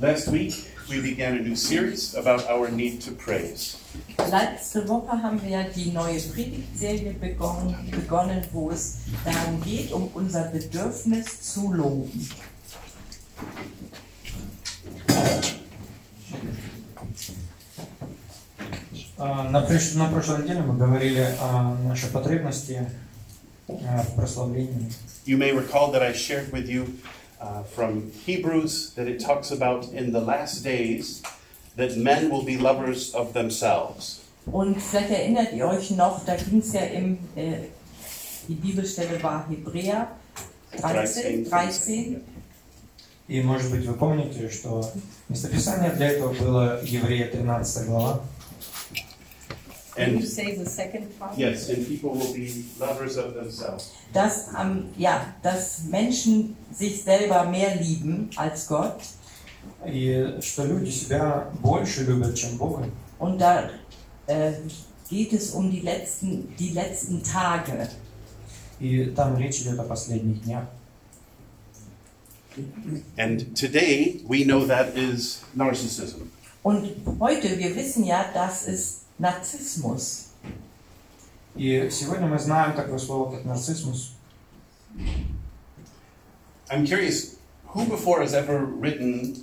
Last week, we began a new series about our need to praise. Letzte Woche haben wir die neue Predigtserie begonnen, begonnen, wo es darum geht, um unser Bedürfnis zu loben. А, На, приш- на прошлой неделе мы говорили о нашей потребности э, в прославлении. You may recall that I shared with you uh, from Hebrews that it talks about in the last days that men will be lovers of themselves. Und vielleicht erinnert ihr euch noch, da ging es ja im, äh, die Bibelstelle war Hebräer 13, 13. И, может быть, вы помните, что местописание для этого было Еврея 13 глава. Can you And say the second part? yes, and people will be lovers of themselves. Dass, ähm, ja, dass Menschen sich selber mehr lieben als Gott. И что люди себя больше любят, чем Бога. Und da äh, geht es um die letzten, die letzten Tage. И там речь идет о последних днях. And today, we know that is narcissism. Und heute, wir wissen ja, das ist Narzissmus. И сегодня мы знаем такое слово, как нарциссмус. I'm curious, who before has ever written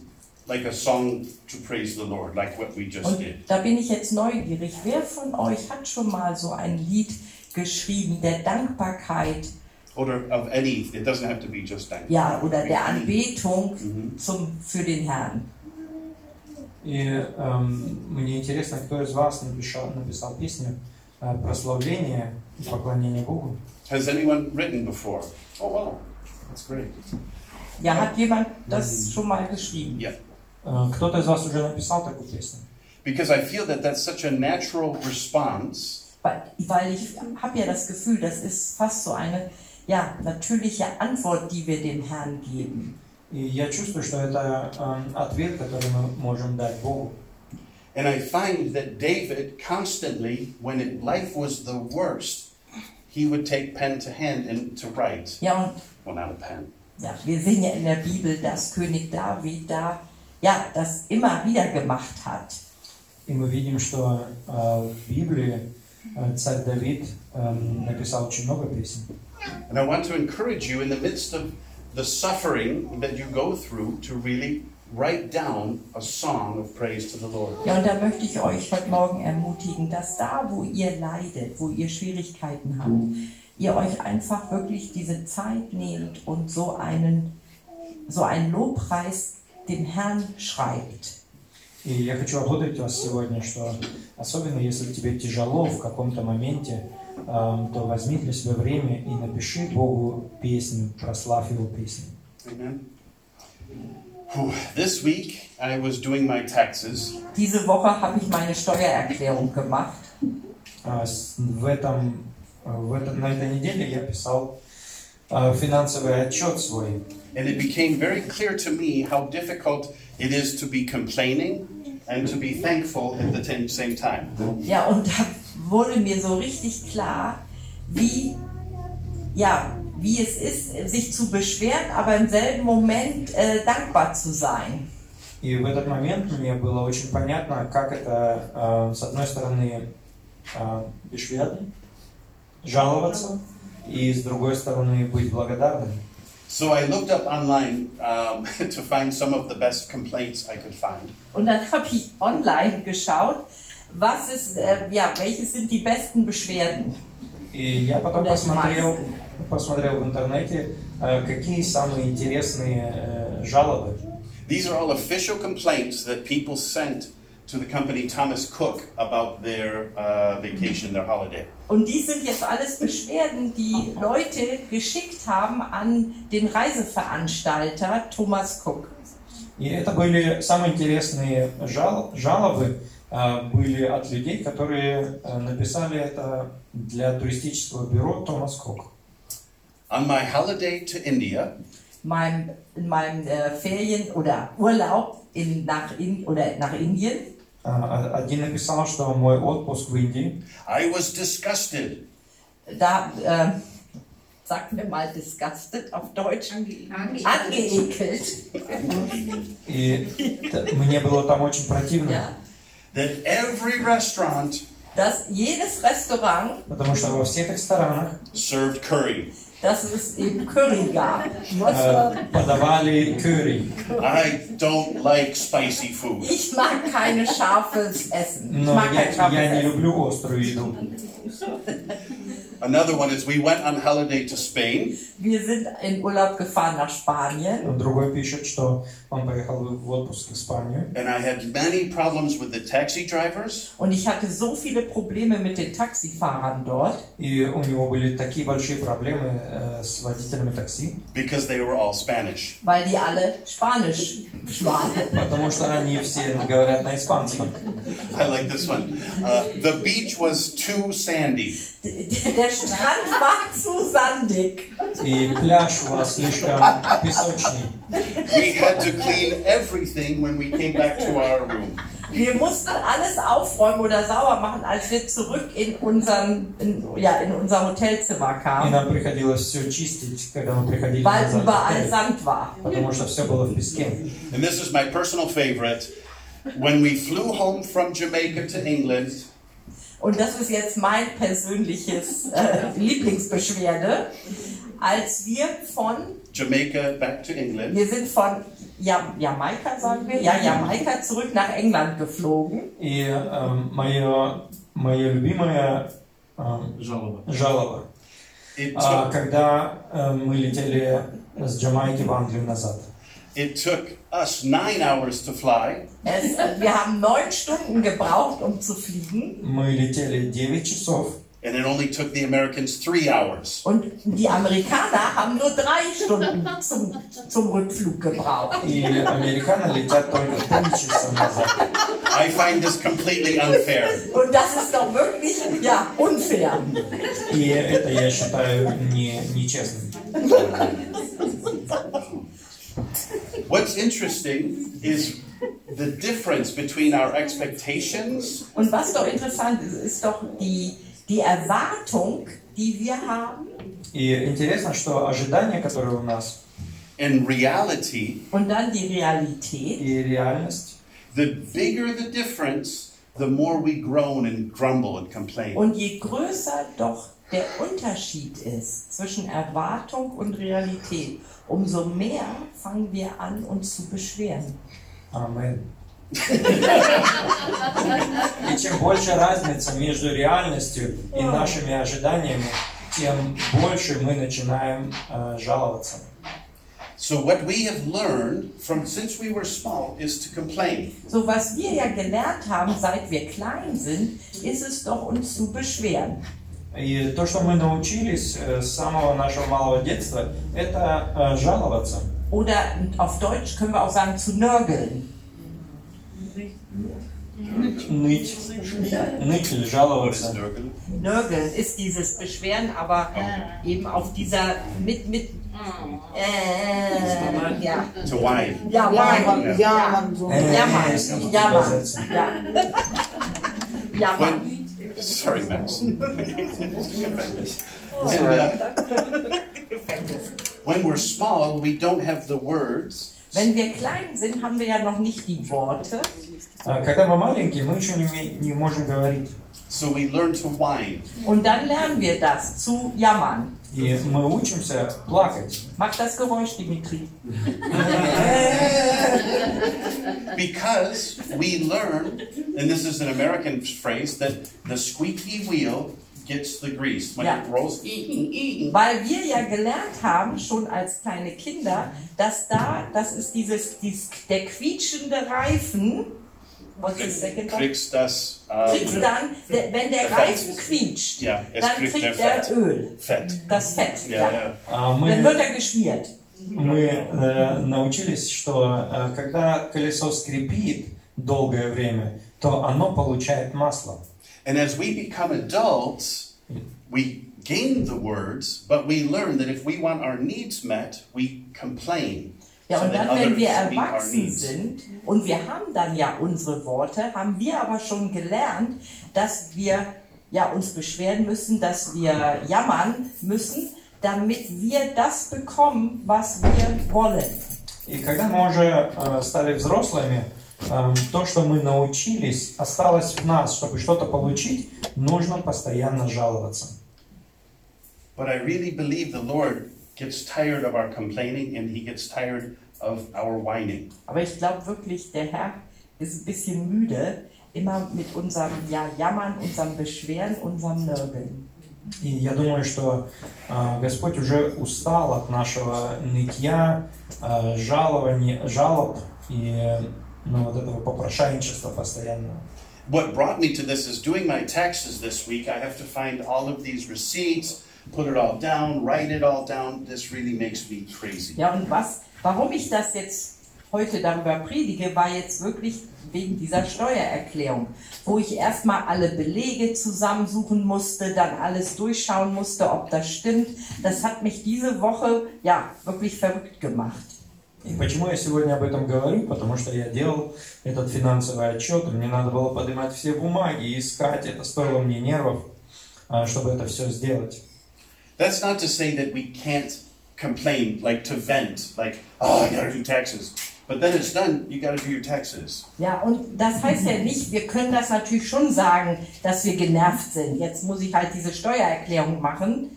like a song to praise the Lord, like what we just Und did? da bin ich jetzt neugierig. Wer von euch hat schon mal so ein Lied geschrieben, der Dankbarkeit, Or of any, it doesn't have to be just thank. ja, oder der Anbetung Mhm. zum, für den Herrn? И эм, мне интересно, кто из вас написал, написал песню э, прославления и поклонения Богу. Has anyone written before? Oh, wow, that's great. Ja, hat jemand das schon mal geschrieben? Yeah, Э, Кто-то из вас уже написал такую песню? because I feel that that's such a natural response Weil, weil ich habe ja das Gefühl, das ist fast so eine ja, natürliche Antwort, die wir dem Herrn geben. И я чувствую, что это эм, ответ, который мы можем дать Богу. And I find that David constantly, when it, life was the worst, he would take pen to hand and to write. Ja, und Well, not a pen. ja, wir sehen ja in der Bibel, dass König David da ja, das immer wieder gemacht hat. И мы видим, что э, в Библии э, царь Давид эм, написал очень много песен. And I want to encourage you in the midst of the suffering that you go through to really write down a song of praise to the Lord. Ja, und da möchte ich euch heute Morgen ermutigen, dass da, wo ihr leidet, wo ihr Schwierigkeiten habt, ihr euch einfach wirklich diese Zeit nehmt und so einen, so einen Lobpreis dem Herrn schreibt. И я хочу ободрить вас сегодня, что особенно если тебе тяжело в каком-то моменте, эм, то возьми для себя время и напиши Богу песню, прославь Его песню. Amen. Whew. This week I was doing my taxes Diese Woche habe ich meine Steuererklärung gemacht А с- В этом, э, в этом, на этой неделе я писал э, финансовый отчет свой. and it became very clear to me how difficult it is to be complaining and to be thankful at the same- same time. Ja, und da wurde mir so richtig klar, wie, ja, wie es ist, sich zu beschweren, aber im selben Moment äh, dankbar zu sein. И в этот момент мне было очень понятно, как это, э, с одной стороны, э, beschwerden, жаловаться, и с другой стороны, быть благодарным. So I looked up online um, to find some of the best complaints I could find. Und dann habe ich online geschaut, was ist, äh, ja, welches sind die besten Beschwerden. И я потом Oder die посмотрел, meisten. посмотрел в интернете, э, какие самые интересные э, жалобы. These are all official complaints that people sent to the company Thomas Cook about their uh, vacation, their holiday. Und die sind jetzt alles Beschwerden, die Leute geschickt haben an den Reiseveranstalter Thomas Cook. И это были самые интересные жал- жалобы, э, были от людей, которые э, написали это для туристического бюро Томас Кок. On my holiday to India, Meinem, in meinem äh, Ferien- oder Urlaub in, nach, in, oder nach Indien, Э, Один написал, что мой отпуск в Индии, I was disgusted. da äh, sagen wir mal disgusted auf Deutsch, Angeekelt. angeekelt, И мне было там очень противно, ja, that every restaurant dass jedes Restaurant, потому что во всех ресторанах served curry. dass es eben Curry gab. э, подавали curry. I don't like spicy food. Ich mag keine scharfes Essen. Ich Но mag я, kein scharfes я не Essen. люблю острую еду. Another one is we went on holiday to Spain, Wir sind in Urlaub gefahren nach Spanien Другой пишет, что он поехал в отпуск в Испанию. and I had many problems with the taxi drivers und ich hatte so viele Probleme mit den Taxifahrern dort, И у него были такие большие проблемы э, с водителями такси, because they were all Spanish. weil die alle Spanisch sprachen. потому что они все говорят на испанском. I like this one. Uh, the beach was too sandy. Der Strand war zu sandig. И пляж у вас слишком песочный. We had to clean everything when we came back to our room. Wir mussten alles aufräumen oder sauber machen, als wir zurück in, unseren, in, ja, in unser Hotelzimmer И kamen, нам приходилось все чистить, когда мы приходили weil назад в überall отель, Sand war. потому что все было в песке. And this is my personal favorite. When we flew home from Jamaica to England, Und das ist jetzt mein persönliches äh, Lieblingsbeschwerde. Als wir von, Jamaica back to England, wir sind von ja, Jamaika, sagen wir, ja, Jamaika zurück nach England geflogen. И э, мое, мое любимое э, Жалоба. жалоба, it а, took, когда э, мы летели с Джамайки в Англию назад. it took us nine hours to fly, Es, äh, wir haben neun Stunden gebraucht, um zu fliegen. Мы летели 9 часов, and it only took the Americans three hours. Und die Amerikaner haben nur drei Stunden zum, zum Rückflug gebraucht. и американцы летят только 3 часа назад. I find this completely unfair. Und das ist doch wirklich, ja, unfair. И это, я считаю, не, нечестным. What's interesting is the difference between our expectations Und was doch interessant ist, ist doch die, die Erwartung, die wir haben И интересно, что ожидания, которые у нас, and reality, und dann die Realität. и реальность, the bigger the difference, the more we groan and grumble and complain. Und je größer doch der Unterschied ist zwischen Erwartung und Realität, umso mehr fangen wir an, uns zu beschweren. Амен. И чем больше разница между реальностью и нашими ожиданиями, тем больше мы начинаем э, жаловаться. So what we have learned from since we were small is to complain. So was wir ja gelernt haben, seit wir klein sind, ist es doch uns zu beschweren. И то, что мы научились э, с самого нашего малого детства, это э, жаловаться. Oder auf Deutsch können wir auch sagen zu nörgeln. Ныть. Ныть или жаловаться. Nörgeln ist dieses Beschweren, aber eben auf dieser mit mit äh, ja To whine. ja Jammern, ja jammern so. Äh, ja Mann, ist nicht ja Mann, übersetzen. ja ja Mann. When, sorry, Max. And, uh, when we're small, we don't have the words, Wenn wir klein sind, haben wir ja noch nicht die Worte. А, Когда мы маленькие, мы еще не, уме- не можем говорить. so we learn to whine. Und dann lernen wir das zu jammern. И мы учимся плакать. Mach das Geräusch, Dimitri. Because we learn, and this is an American phrase, that the squeaky wheel gets the grease. When Yeah. it rolls, ee, ee, ee. Weil wir ja gelernt haben, schon als kleine Kinder, dass da, das ist dieses, dies, der quietschende Reifen, was ist second one? kriegst das, äh, kriegt dann, der, wenn der Fett. Reifen quietscht, Ja, es dann kriegt kriegt der er Fett. Öl, Fett. das Fett. Ja, Ja. ja. А Dann мы, wird er geschmiert. мы э, научились, что э, когда колесо скрипит долгое время, то оно получает масло. And as we become adults, we gain the words, but we learn that if we want our needs met, we complain. Ja, so und that dann, wenn others wir meet our erwachsen needs. sind und wir haben dann ja unsere Worte, haben wir aber schon gelernt, dass wir ja uns beschweren müssen, dass wir jammern müssen, damit wir das bekommen, was wir wollen. И когда мы уже э, стали взрослыми, э, то, что мы научились, осталось в нас. Чтобы что-то получить, нужно постоянно жаловаться. But I really believe the Lord gets tired of our complaining and he gets tired of our whining. Aber ich glaube wirklich, der Herr ist ein bisschen müde, immer mit unserem ja, Jammern, unserem Beschweren, unserem Nörgeln. И я думаю, что э, Господь уже устал от нашего нытья, э, жалований, жалоб и ну, вот этого попрошайничества постоянного. What brought me to this is doing my taxes this week. I have to find all of these receipts, put it all down, write it all down. This really makes me crazy. Ja, und was, warum ich das jetzt heute darüber predige, war jetzt wirklich wegen dieser Steuererklärung, wo ich erstmal alle Belege zusammensuchen musste, dann alles durchschauen musste, ob das stimmt. Das hat mich diese Woche ja wirklich verrückt gemacht. И почему я сегодня об этом говорю? Потому что я делал этот финансовый отчет, и мне надо было поднимать все бумаги и искать. Это стоило мне нервов, а, чтобы это все сделать. That's not to say that we can't complain, like to vent, like, oh, I gotta do taxes. But then it's done, you gotta do your taxes. Ja, und das heißt ja nicht, wir können das natürlich schon sagen, dass wir genervt sind. Jetzt muss ich halt diese Steuererklärung machen.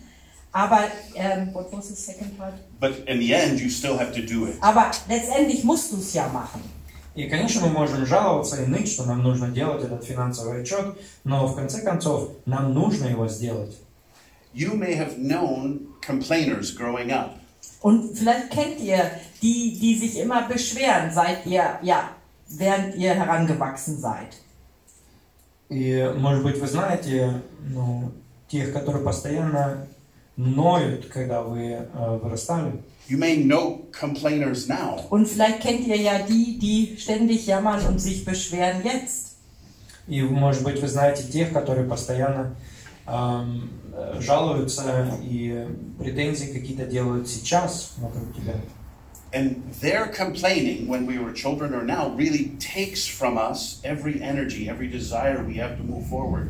Aber, ähm, what was the second part? But in the end, you still have to do it. Aber letztendlich musst du es ja machen. И, конечно, мы можем жаловаться и ныть, что нам нужно делать этот финансовый отчет, но в конце концов нам нужно его сделать. You may have known complainers growing up. Und vielleicht kennt ihr die, die sich immer beschweren, seit ihr, ja, während ihr herangewachsen seid. И, может быть, вы знаете, ну, тех, которые постоянно ноют, когда вы э, вырастали. You may know complainers now. Und vielleicht kennt ihr ja die, die ständig jammern und sich beschweren jetzt. И, может быть, вы знаете тех, которые постоянно эм, э, жалуются и претензии какие-то делают сейчас вокруг тебя. And their complaining when we were children or now really takes from us every energy, every desire we have to move forward.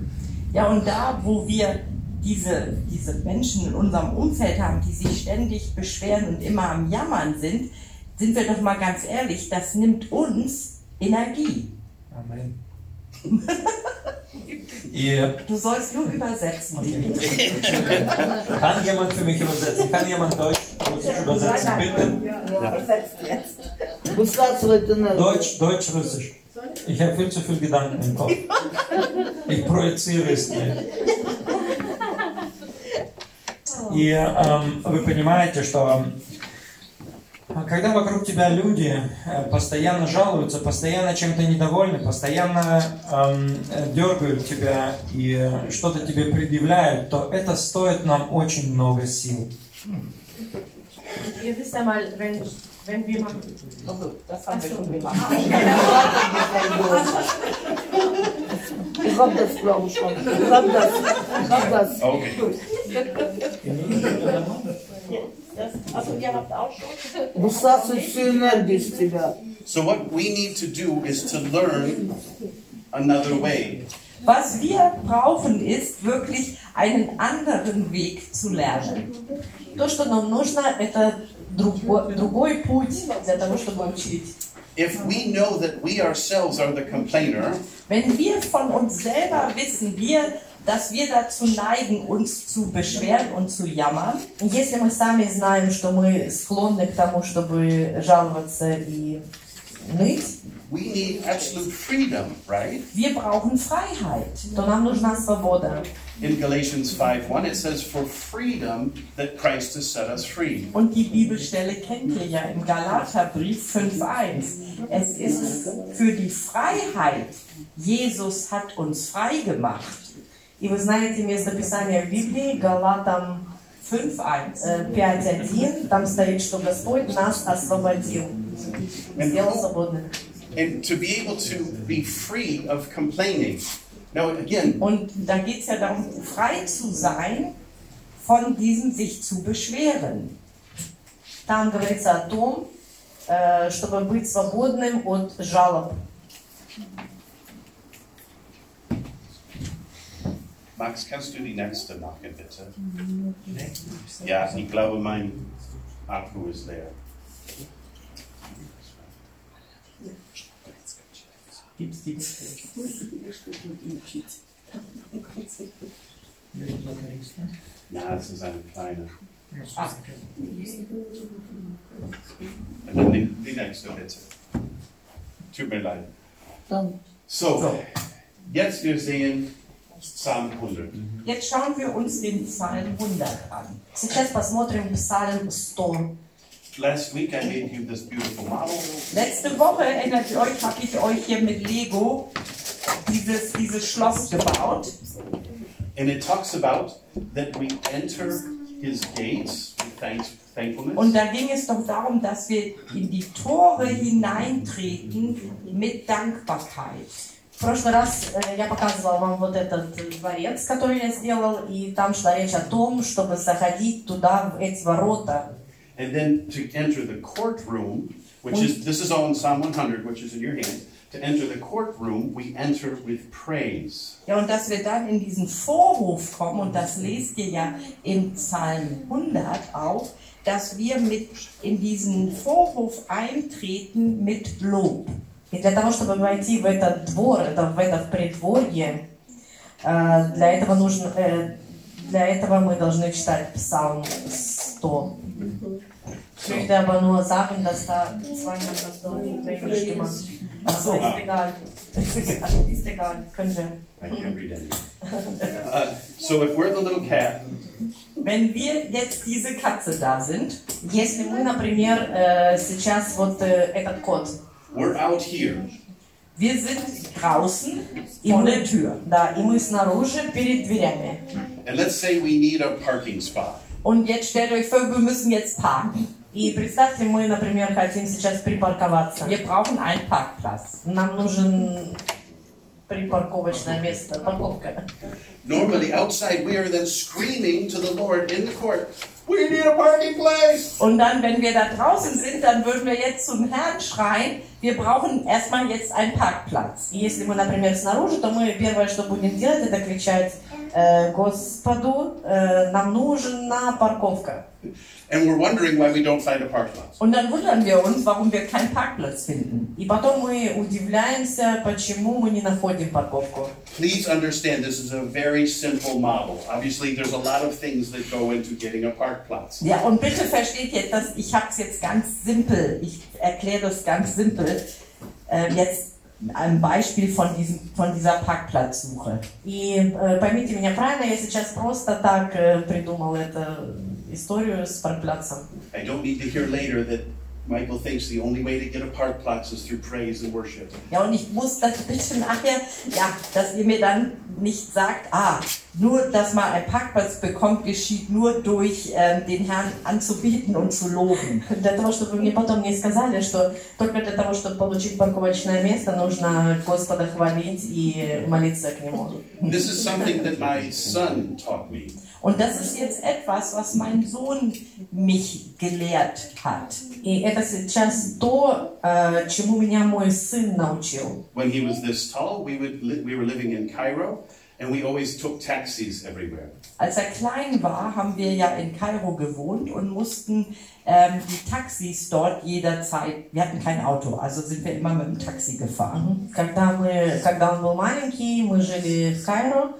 Ja, und da, wo wir diese, diese Menschen in unserem Umfeld haben, die sich ständig beschweren und immer am Jammern sind, sind wir doch mal ganz ehrlich, das nimmt uns Energie. Amen. И Du sollst nur übersetzen. kann jemand für mich übersetzen? Kann jemand Deutsch Russisch übersetzen, bitte? Высасывает энергию. Deutsch, Deutsch, Russisch. Ich habe viel zu viel Gedanken im Kopf. Ich projiziere es nicht. И эм, вы понимаете, что а, когда вокруг тебя люди э, постоянно жалуются, постоянно чем-то недовольны, постоянно эм, э, дергают тебя и что-то тебе предъявляют, то это стоит нам очень много сил. Ihr wisst ja mal, wenn, wenn wir machen. Das haben wir schon gemacht. Ich hab das, glaube ich schon. Ich hab das. Ich hab das. Okay. Also ihr habt auch schon. Высасывает всю энергию из тебя. So what we need to do is to learn another way. Was wir brauchen, ist wirklich einen anderen Weg zu lernen. То, что нам нужно, это друго- другой путь для того, чтобы учить. If we know that we ourselves are the complainer, Wenn wir von uns selber wissen, wir, dass wir dazu neigen, uns zu beschweren und zu jammern, Если мы сами знаем, что мы склонны к тому, чтобы жаловаться и ныть, we need absolute freedom, right? wir brauchen Freiheit. то нам нужна свобода. In Galatians 5:1 it says for freedom that Christ has set us free. Und die Bibelstelle kennt ihr ja im Galaterbrief 5.1. Es ist für die Freiheit, Jesus hat uns frei gemacht. И вы знаете место Писания в Библии, Галатам 5.1. э, 5.1, там стоит, что Господь нас освободил, сделал свободными. And to be able to be free of complaining. Now again, Und da geht es ja darum, frei zu sein von diesem sich zu beschweren. Там говорится о том, э, чтобы быть свободным от жалоб. Max, kannst du die nächste machen, bitte? Ja, ich glaube, mein Akku ist leer. Gibt's die? Ja, es ist eine kleine. Ah, Und dann die, die nächste, bitte. Tut mir leid. So. jetzt wir sehen Psalm 100. jetzt schauen wir uns den Psalm 100 an. Сейчас посмотрим Псалм 100. Last week I gave you this beautiful model. Letzte Woche, erinnert ihr euch, habe ich euch hier mit Lego dieses, dieses Schloss gebaut. And it talks about that we enter his gates with thanks, thankfulness. Und da ging es doch darum, dass wir in die Tore hineintreten mit Dankbarkeit. В прошлый раз э, я показывала вам вот этот э, дворец, который я сделал, и там шла речь о том, чтобы заходить туда, в эти ворота. And then to enter the courtroom, which is, this is all in Psalm 100, which is in your hand. To enter the courtroom, we enter with praise. Ja, und dass wir dann in diesen Vorhof kommen, und das lest ihr ja im Psalm 100 auch, dass wir mit in diesen Vorhof eintreten mit Lob. И для того, чтобы войти в этот двор, это, в это предворье, э, для этого нужно, э, для этого мы должны читать Псалм 100. Ich möchte aber nur sagen, dass da zweimal das Deutsch stimmen. Also ist egal. Ist egal. Können wir. I can't read any. Uh, so if we're the little cat, Wenn wir jetzt diese Katze da sind, Если мы, например, э, сейчас вот э, этот кот, we're out here. wir sind draußen и vor мы, der Tür. да, и мы снаружи перед дверями. And let's say we need a parking spot. Und jetzt stellt euch vor, wir müssen jetzt parken. И представьте, мы, например, хотим сейчас припарковаться. Wir brauchen einen Parkplatz. Нам нужен припарковочное место, парковка. Normally outside, we are then screaming to the Lord in the court, We need a parking place! Und dann, wenn wir da draußen sind, dann würden wir jetzt zum Herrn schreien, wir brauchen erstmal jetzt einen Parkplatz. И если мы, например, снаружи, то мы первое, что будем делать, это кричать э, Господу, э, нам нужна парковка. And we're wondering why we don't find a park lot. Und dann wundern wir uns, warum wir keinen Parkplatz finden. И потом мы удивляемся, почему мы не находим парковку. Please understand this is a very simple model. Obviously, there's a lot of things that go into getting a park lot. Ja, und bitte versteht jetzt, dass ich habe es jetzt ganz simpel, ich erkläre das ganz simpel, äh, jetzt ein Beispiel von, diesem, von dieser Parkplatzsuche. И э, поймите меня правильно, я сейчас просто так э, придумал эту историю с паркплацем. I don't need to hear later that Michael thinks the only way to get a park lot is through praise and worship. Ja, und ich muss das bitte nachher, ja, dass ihr mir dann nicht sagt, ah, nur, dass man einen Parkplatz bekommt, geschieht nur durch ähm, den Herrn anzubieten und zu loben. Для того, чтобы вы мне потом не сказали, что только для того, чтобы получить парковочное место, нужно Господа хвалить и молиться к Нему. This is something that my son taught me. Und das ist jetzt etwas, was mein Sohn mich gelehrt hat. И это сейчас то, э, чему меня мой сын научил. When he was this tall, we, would li- we were living in Cairo, and we always took taxis everywhere. Als er klein war, haben wir ja in Kairo gewohnt und mussten ähm, die Taxis dort jederzeit, wir hatten kein Auto, also sind wir immer mit dem Taxi gefahren. Когда, мы, когда он был маленький, мы жили в Кайро,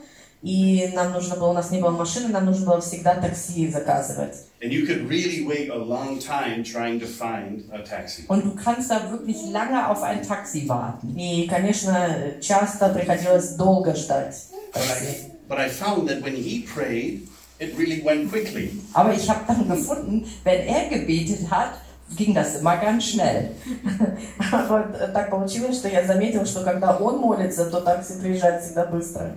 и нам нужно было, у нас не было машины, нам нужно было всегда такси заказывать. And you could really wait a long time trying to find a taxi. Und du kannst da wirklich lange auf ein Taxi warten. И, конечно, часто приходилось долго ждать But такси. I, but I found that when he prayed, it really went quickly. Aber ich habe dann gefunden, wenn er gebetet hat, ging das immer ganz schnell. Вот так получилось, что я заметил, что когда он молится, то такси приезжает всегда быстро.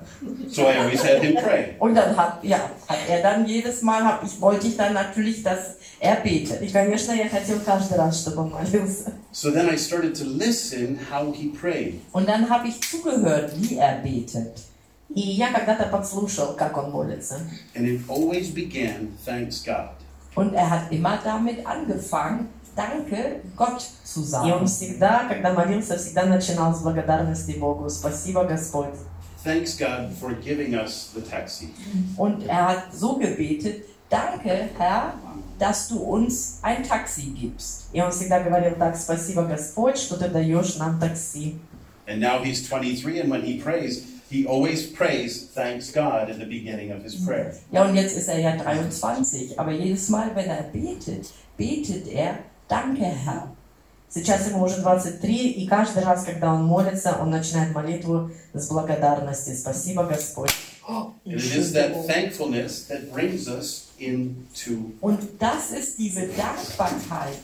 So I always had him pray. Und dann hat, ja, hat er dann jedes Mal, hab ich, wollte ich dann natürlich, dass er betet. И, конечно, я хотел каждый раз, чтобы он молился. So then I started to listen how he prayed. Und dann habe ich zugehört, wie er betet. И я когда-то подслушал, как он молится. And it always began, thanks God. Und er hat immer damit angefangen, Danke Gott zu И он sagen. всегда, когда молился, всегда начинал с благодарности Богу. Спасибо, Господь. thanks God for giving us the taxi. Und er hat so gebetet, danke Herr, dass du uns ein Taxi gibst. И он всегда говорил так, спасибо Господь, что ты даешь нам такси. And now he's 23, and when he prays, he always prays, thanks God, in the beginning of his prayer. Ja, und jetzt ist er ja 23, aber jedes Mal, wenn er betet, betet er, danke Herr. Сейчас ему уже 23, и каждый раз, когда он молится, он начинает молитву с благодарности. Спасибо, Господь. Und das ist diese Dankbarkeit,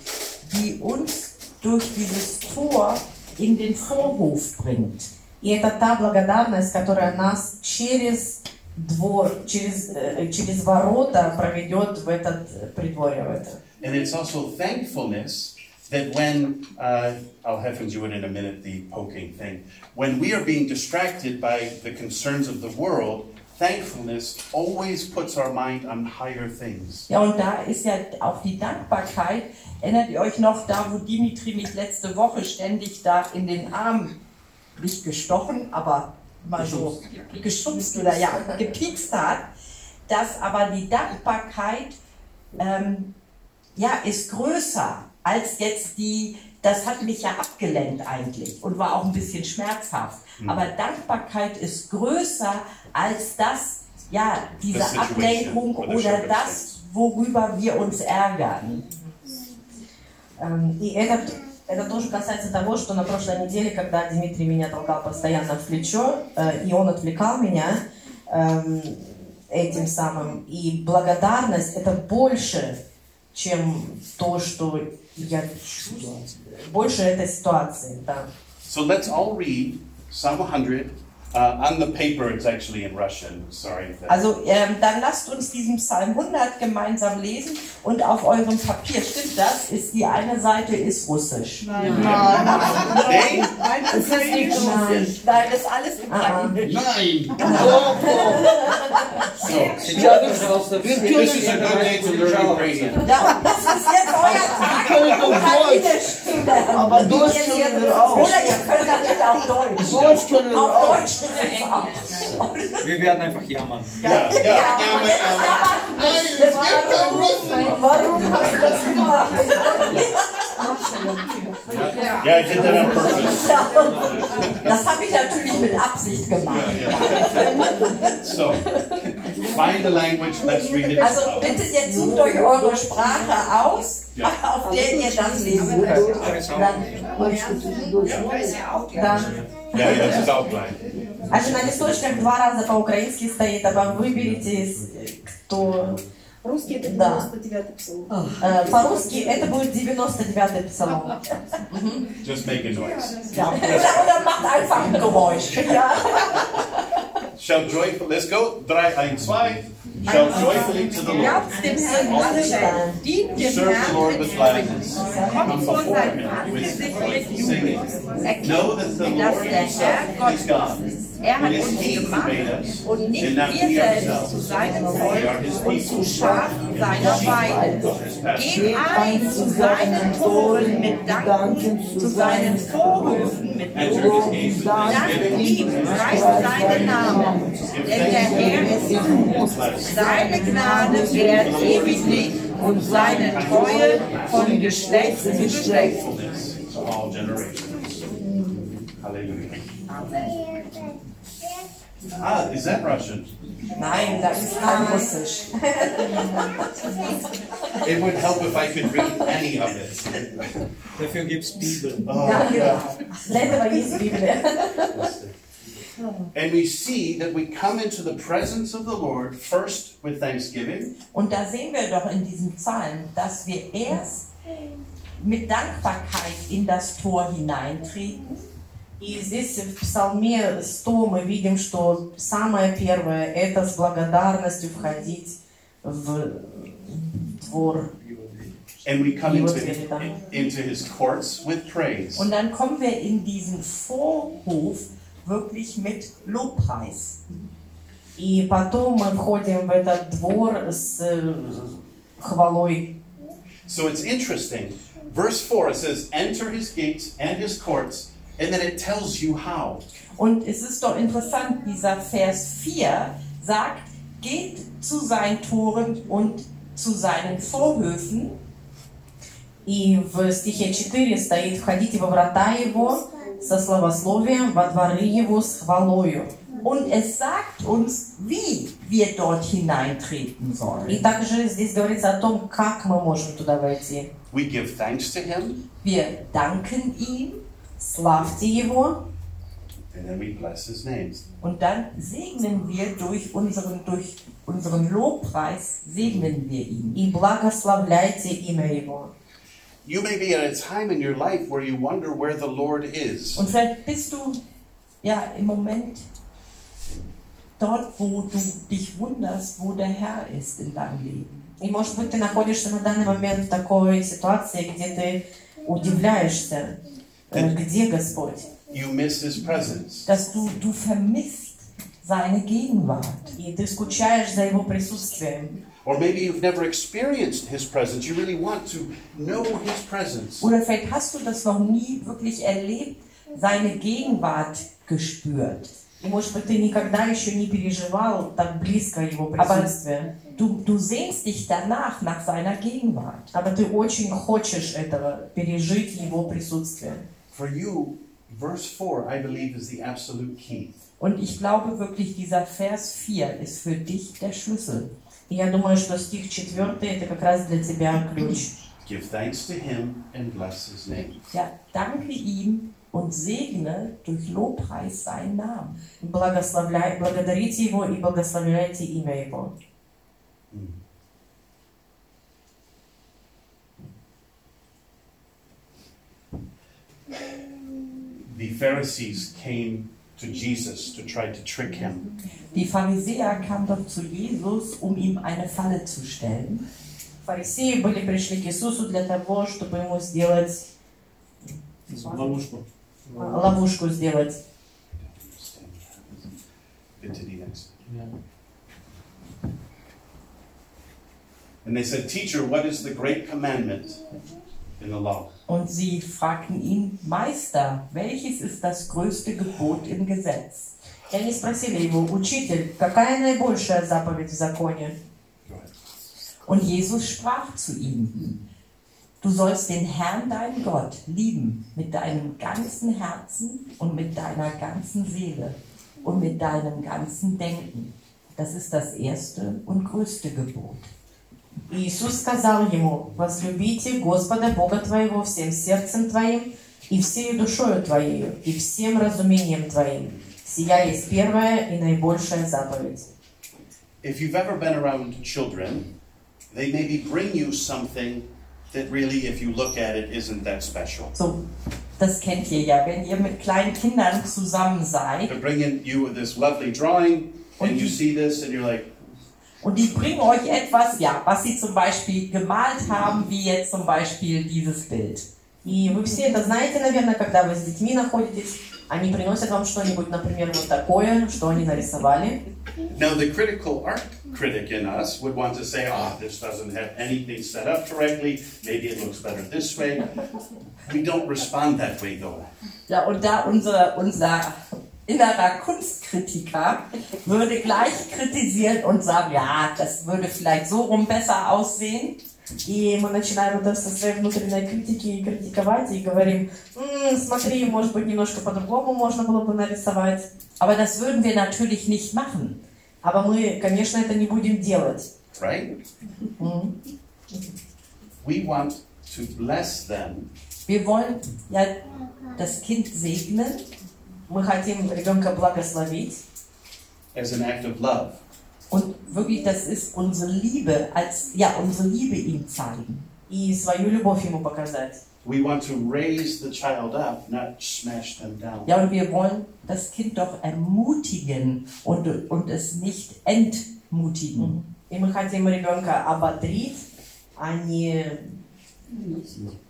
die uns durch dieses Tor in den Vorhof bringt. И это та благодарность, которая нас через двор, через, э, через ворота проведет в этот э, придворье. В это. And it's also thankfulness that when, uh, I'll have him do it in a minute, the poking thing. When we are being distracted by the concerns of the world, thankfulness always puts our mind on higher things. Ja, und da ist ja auch die Dankbarkeit. Erinnert ihr euch noch da, wo Dimitri mich letzte Woche ständig da in den Arm, nicht gestochen, aber mal so geschubst oder ja, gepiekst hat, dass aber die Dankbarkeit ähm, ja, ist größer als jetzt die, das hat mich ja abgelenkt eigentlich und war auch ein bisschen schmerzhaft. Aber Dankbarkeit ist größer als das, ja, diese The situation Ablenkung or the oder circumstance. das, worüber wir uns ärgern. Эм, И это, это тоже касается того, что на прошлой неделе, когда Дмитрий меня толкал постоянно в плечо, э, и он отвлекал меня эм, этим самым. И благодарность это больше, чем то, что я чувствую. Больше этой ситуации, да. So let's all read Psalm 100. Uh, on the paper, it's actually in Russian. Sorry. Also, ähm, dann lasst uns diesen Psalm 100 gemeinsam lesen und auf eurem Papier stimmt das? Ist die eine Seite ist russisch. Nein, nein, nein, nein das ist nicht russisch. Nein, das ist alles ah, ah. ukrainisch. Nein. Oh, oh. So, this is a good day to learn Ukrainian. Das ist jetzt euer Tag. Ukrainisch zu lernen. Aber Deutsch können wir auch. Oder ihr könnt natürlich auch Deutsch. Deutsch können wir auch. Deutsch Wir werden einfach jammern. Ja, ja, ja, ja, Nein, es gibt kein Russen. Warum hast du das gemacht? Ja, ich hätte dann Das habe ich natürlich mit Absicht gemacht. So, find the language, let's read it. Also bitte jetzt sucht euch eure Sprache aus, auf der ihr das lesen könnt. Dann, ja, ja, das ist auch gleich. А же на листочках два раза по-украински стоит, а вам выберите, кто... Русский это 99-й псалом. По-русски это будет 99-й псалом. Just make a noise. Shall joyfully let's go, drei, ein, zwei. Shall joyfully to the Lord. all the Serve the Lord with gladness. Come before him with singing. Know that the Lord is God. Er hat uns gemacht und nicht wir selbst zu seinem Volk und zu. Schafen seiner Weide. Geht ein zu seinen Toren mit Danken, zu seinen Vorhöfen mit Lob. Dank ihm, preist seinen Namen, denn der Herr ist gut. Seine Gnade währt ewiglich und seine Treue von Geschlecht zu Geschlecht. Faithfulness Ah, is that Russian? Nein, das ist kein Russisch. It would help if I could read any of it. Dafür gibt's Bibel. Oh, yeah. And we see that we come into the presence of the Lord first with thanksgiving. Und da sehen wir doch in diesen Zahlen, dass wir erst mit Dankbarkeit in das Tor hineintreten. И здесь в Псалме 100 мы видим, что самое первое – это с благодарностью входить в двор. and we come into, into his courts with praise. und dann kommen wir in diesen Vorhof wirklich mit Lobpreis. И потом мы входим в этот двор с э, хвалой. So it's interesting. Verse 4 it says, Enter his gates and his courts And then it tells you how. Und es ist doch interessant, dieser Vers 4 sagt, geht zu seinen Toren und zu seinen Vorhöfen И в стихе 4 стоит «Входите во врата его со славословием, во дворы его с хвалою». und es sagt uns, wie wir dort hineintreten И sollen. также здесь говорится о том, как мы можем туда войти. We give thanks to him, Wir danken ihm Славьте его, and then we bless his name. und dann segnen wir durch unseren, durch unseren Lobpreis, segnen wir ihn. и благословляйте имя его. You may be at a time in your life where you wonder where the Lord is. Und vielleicht bist du ja im Moment dort, wo du dich wunderst, wo der Herr ist in deinem Leben. И может быть ты находишься на данный момент в такой ситуации, где ты удивляешься, э, где Господь. You miss his presence. Dass du, du vermisst seine Gegenwart. И ты скучаешь за его присутствием. Or maybe you've never experienced his presence. You really want to know his presence. Oder vielleicht hast du das noch nie wirklich erlebt, seine Gegenwart gespürt. И может быть ты никогда еще не переживал так близко его Aber присутствие. du, du sehnst dich danach, nach seiner Gegenwart. Aber ты очень хочешь этого, пережить его присутствие. For you, verse 4, I believe, is the absolute key. Und ich glaube wirklich, dieser Vers 4 ist für dich der Schlüssel. И я думаю, что стих 4 это как раз для тебя ключ. Give thanks to him and bless his name. Ja, danke ihm und segne durch Lobpreis seinen Namen. Благословляй, благодарите его и благословляйте имя его. The Pharisees came to Jesus to try to trick him. Die Pharisäer kamen doch zu Jesus, um ihm eine Falle zu stellen. Фарисеи были пришли к Иисусу для того, чтобы ему сделать Ловушку. э, ловушку сделать. Bitte die nächste. And they said, Teacher, what is the great commandment in the law? Und sie fragten ihn, Meister, welches ist das größte Gebot im Gesetz? И они спросили его, учитель, какая наибольшая заповедь в законе? Go ahead. Und Jesus sprach zu ihm, du sollst den Herrn, deinen Gott, lieben mit deinem ganzen Herzen und mit deiner ganzen Seele und mit deinem ganzen Denken. Das ist das erste und größte Gebot. И Иисус сказал ему, возлюбите Господа Бога твоего всем сердцем твоим и всею душою твоею и всем разумением твоим. Сия есть первая и наибольшая заповедь. If you've ever been around children, they maybe bring you something that really, if you look at it, isn't that special. So, das kennt ihr ja, wenn ihr mit kleinen Kindern zusammen seid They're bringing you this lovely drawing, and you see this, and you're like, und die bringen euch etwas, ja, was sie zum Beispiel gemalt haben, wie jetzt zum Beispiel dieses Bild. И вы все это знаете, наверное, когда вы с детьми находитесь, они приносят вам что-нибудь, например, вот такое, что они нарисовали. Now, the critical art critic in us would want to say, ah, this doesn't have anything set up correctly. Maybe it looks better this way. We don't respond that way, though. Ja, und da unser, unser innerer Kunstkritiker würde gleich kritisieren und sagen, ja, das würde vielleicht so rum besser aussehen. И мы начинаем это со своей внутренней критики критиковать и говорим, «М, смотри, может быть, немножко по-другому можно было бы нарисовать. Aber das würden wir natürlich nicht machen. Aber мы, конечно, это не будем делать. Right? М. We want to bless them Wir wollen ja das Kind segnen Мы хотим ребенка благословить. as an act of love. und wirklich, das ist unsere Liebe, als, ja, unsere Liebe ihm zeigen. и свою любовь ему показать. We want to raise the child up, not smash them down. Ja, und wir wollen das Kind doch ermutigen und, und es nicht entmutigen. И мы хотим ребенка ободрить, а не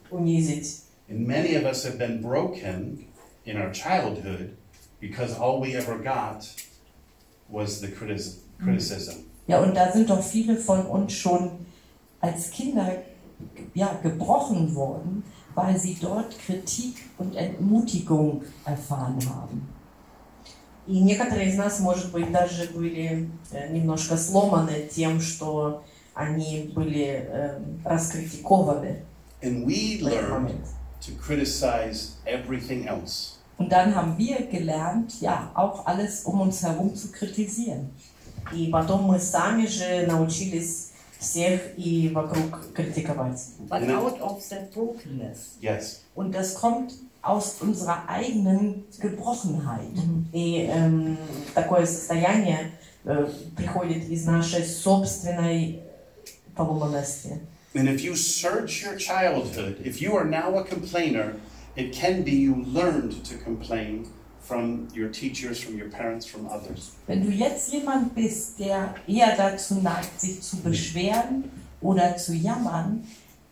унизить. And many of us have been broken in our childhood because all we ever got was the critis- criticism. Ja, und da sind doch viele von uns schon als Kinder ja, gebrochen worden, weil sie dort Kritik und Entmutigung erfahren haben. И некоторые из нас, может быть, даже были э, немножко сломаны тем, что они были э, раскритикованы And we в этот learned момент. to criticize everything else. Und dann haben wir gelernt, ja, auch alles um uns herum zu kritisieren. И потом мы сами же научились всех и вокруг критиковать. But out of that brokenness, Yes. Und das kommt aus unserer eigenen Gebrochenheit. И эм, такое состояние э, приходит из нашей собственной поломанности. And if you search your childhood, if you are now a complainer, it can be you learned to complain from your teachers, from your parents, from others. Wenn du jetzt jemand bist, der eher dazu neigt, sich zu beschweren oder zu jammern,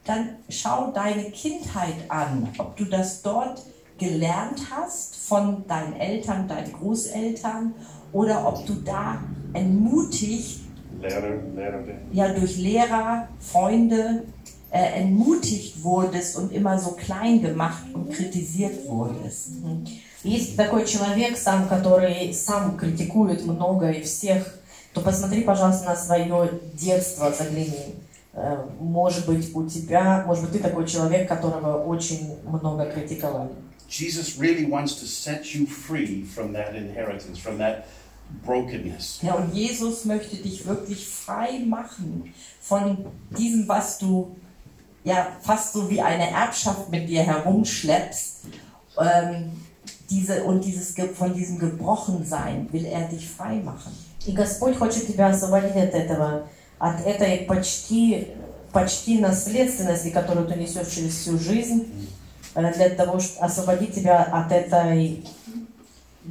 dann schau deine Kindheit an, ob du das dort gelernt hast von deinen Eltern, deinen Großeltern oder ob du da entmutigt Lehrer, Lehrer. ja durch Lehrer, Freunde äh, entmutigt wurdest und immer so klein gemacht und kritisiert wurdest. Есть такой человек сам, который сам критикует много и всех, то посмотри, пожалуйста, на свое детство, загляни. Э, Может быть, у тебя, может быть, ты такой человек, которого очень много критиковали. Jesus really wants to set you free from that inheritance, from that brokenness. Ja, und Jesus möchte dich wirklich frei machen von diesem, was du ja fast so wie eine Erbschaft mit dir herumschleppst. Ähm, diese, und dieses, Ge- von diesem Gebrochensein will er dich frei machen. И Господь хочет тебя освободить от этого, от этой почти, почти наследственности, которую ты несешь через всю жизнь, э, для того, чтобы освободить тебя от этой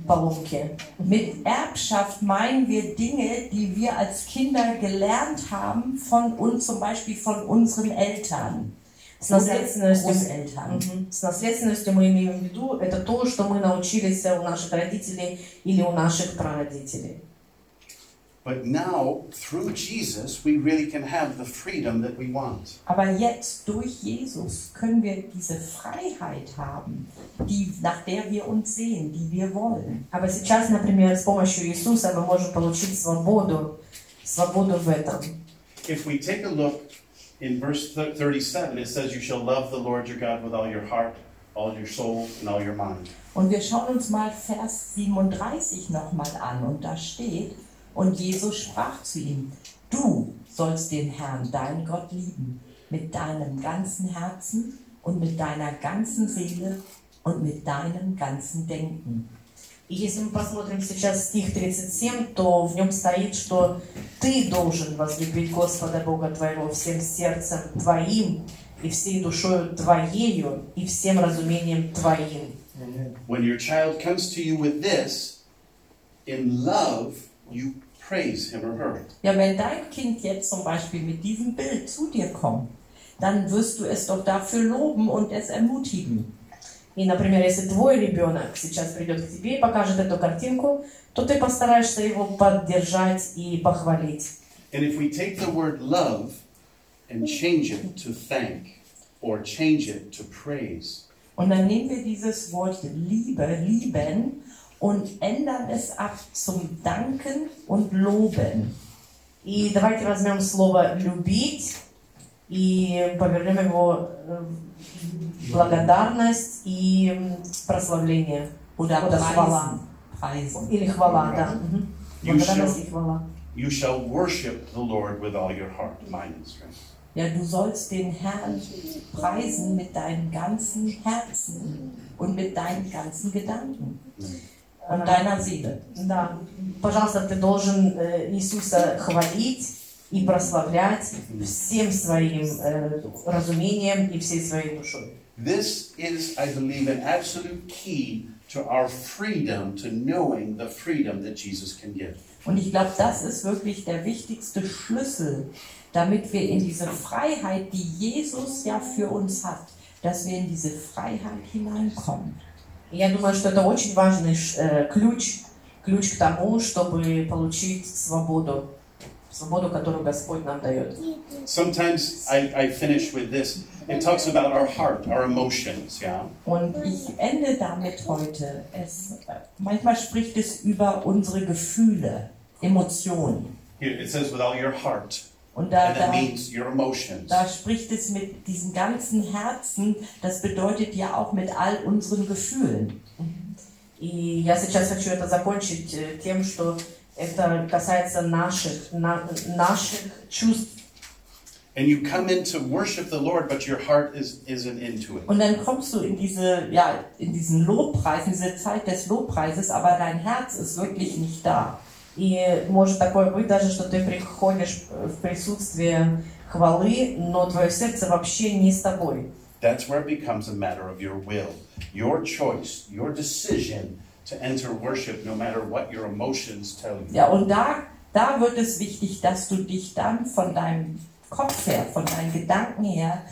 поломки. Mit Erbschaft meinen wir Dinge, die wir als Kinder gelernt haben von uns, zum Beispiel von unseren Eltern. С oder наследственностью, Großeltern. Мгм. с наследственностью мы имеем в виду, это то, что мы научились у наших родителей или у наших прародителей. But now, through Jesus, we really can have the freedom that we want. Aber jetzt durch Jesus können wir diese Freiheit haben, die, nach der wir uns sehen, die wir wollen. А вот сейчас, например, с помощью Иисуса мы можем получить свободу, свободу в этом. If we take a look in verse thir- 37, it says, You shall love the Lord your God with all your heart, all your soul, and all your mind. Und wir schauen uns mal Vers 37 nochmal an und da steht, und Jesus sprach zu ihm, du sollst den Herrn, deinen Gott lieben, mit deinem ganzen Herzen und mit deiner ganzen Seele und mit deinem ganzen Denken. И если мы посмотрим сейчас стих 37, то в нем стоит, что ты должен возлюбить Господа Бога твоего всем сердцем твоим, и всей душою твоею, и всем разумением твоим. When your child comes to you with this, in love, you praise him or her. Ja, wenn dein Kind jetzt zum Beispiel mit diesem Bild zu dir kommt, dann wirst du es doch dafür loben und es ermutigen. И, например, если твой ребенок сейчас придет к тебе и покажет эту картинку, то ты постараешься его поддержать и похвалить. And if we take the word love and change it to thank or change it to praise, Und dann nehmen wir dieses Wort Liebe, lieben und ändern es ab zum Danken und Loben. И давайте возьмем слово «любить» и повернем его э, в благодарность и м, прославление. Oder Oder preisen. preisen. Или хвала, да. Мгм. You Благодарность shall- и хвала. you shall worship the Lord with all your heart, mind, and strength. Ja, du sollst den Herrn preisen mit deinem ganzen Herzen und mit deinen ganzen Gedanken und deiner Seele. Да. Пожалуйста, ты должен э, Иисуса хвалить и прославлять всем своим э, разумением и всей своей душой. This is, I believe, an absolute key to our freedom, to knowing the freedom that Jesus can give. Und ich glaube, das ist wirklich der wichtigste Schlüssel, damit wir in diese Freiheit, die Jesus ja für uns hat, dass wir in diese Freiheit hineinkommen. И Я думаю, что это очень важный ш- э, ключ, ключ к тому, чтобы получить свободу. свободу, которую Господь нам дает. Sometimes I, I finish with this. It talks about our heart, our emotions, yeah? Und ich ende damit heute. Es, äh, manchmal spricht es über unsere Gefühle, Emotionen. Here it says with all your heart, Und da, and that da, means your emotions. da spricht es mit diesem ganzen Herzen. Das bedeutet ja auch mit all unseren Gefühlen. И я сейчас хочу это закончить э, тем, что это касается наших, на- наших чувств. And you come in to worship the Lord, but your heart is, isn't into it. Und dann kommst du in diese, ja, in diesen Lobpreis, in diese Zeit des Lobpreises, aber dein Herz ist wirklich nicht da. И может такое быть даже, что ты приходишь в присутствие хвалы, но твое сердце вообще не с тобой. That's where it becomes a matter of your will, your choice, your decision to enter worship, no matter what your emotions tell you. Ja, und da, da wird es wichtig, dass du dich dann von deinem Kopf her, von deinen Gedanken her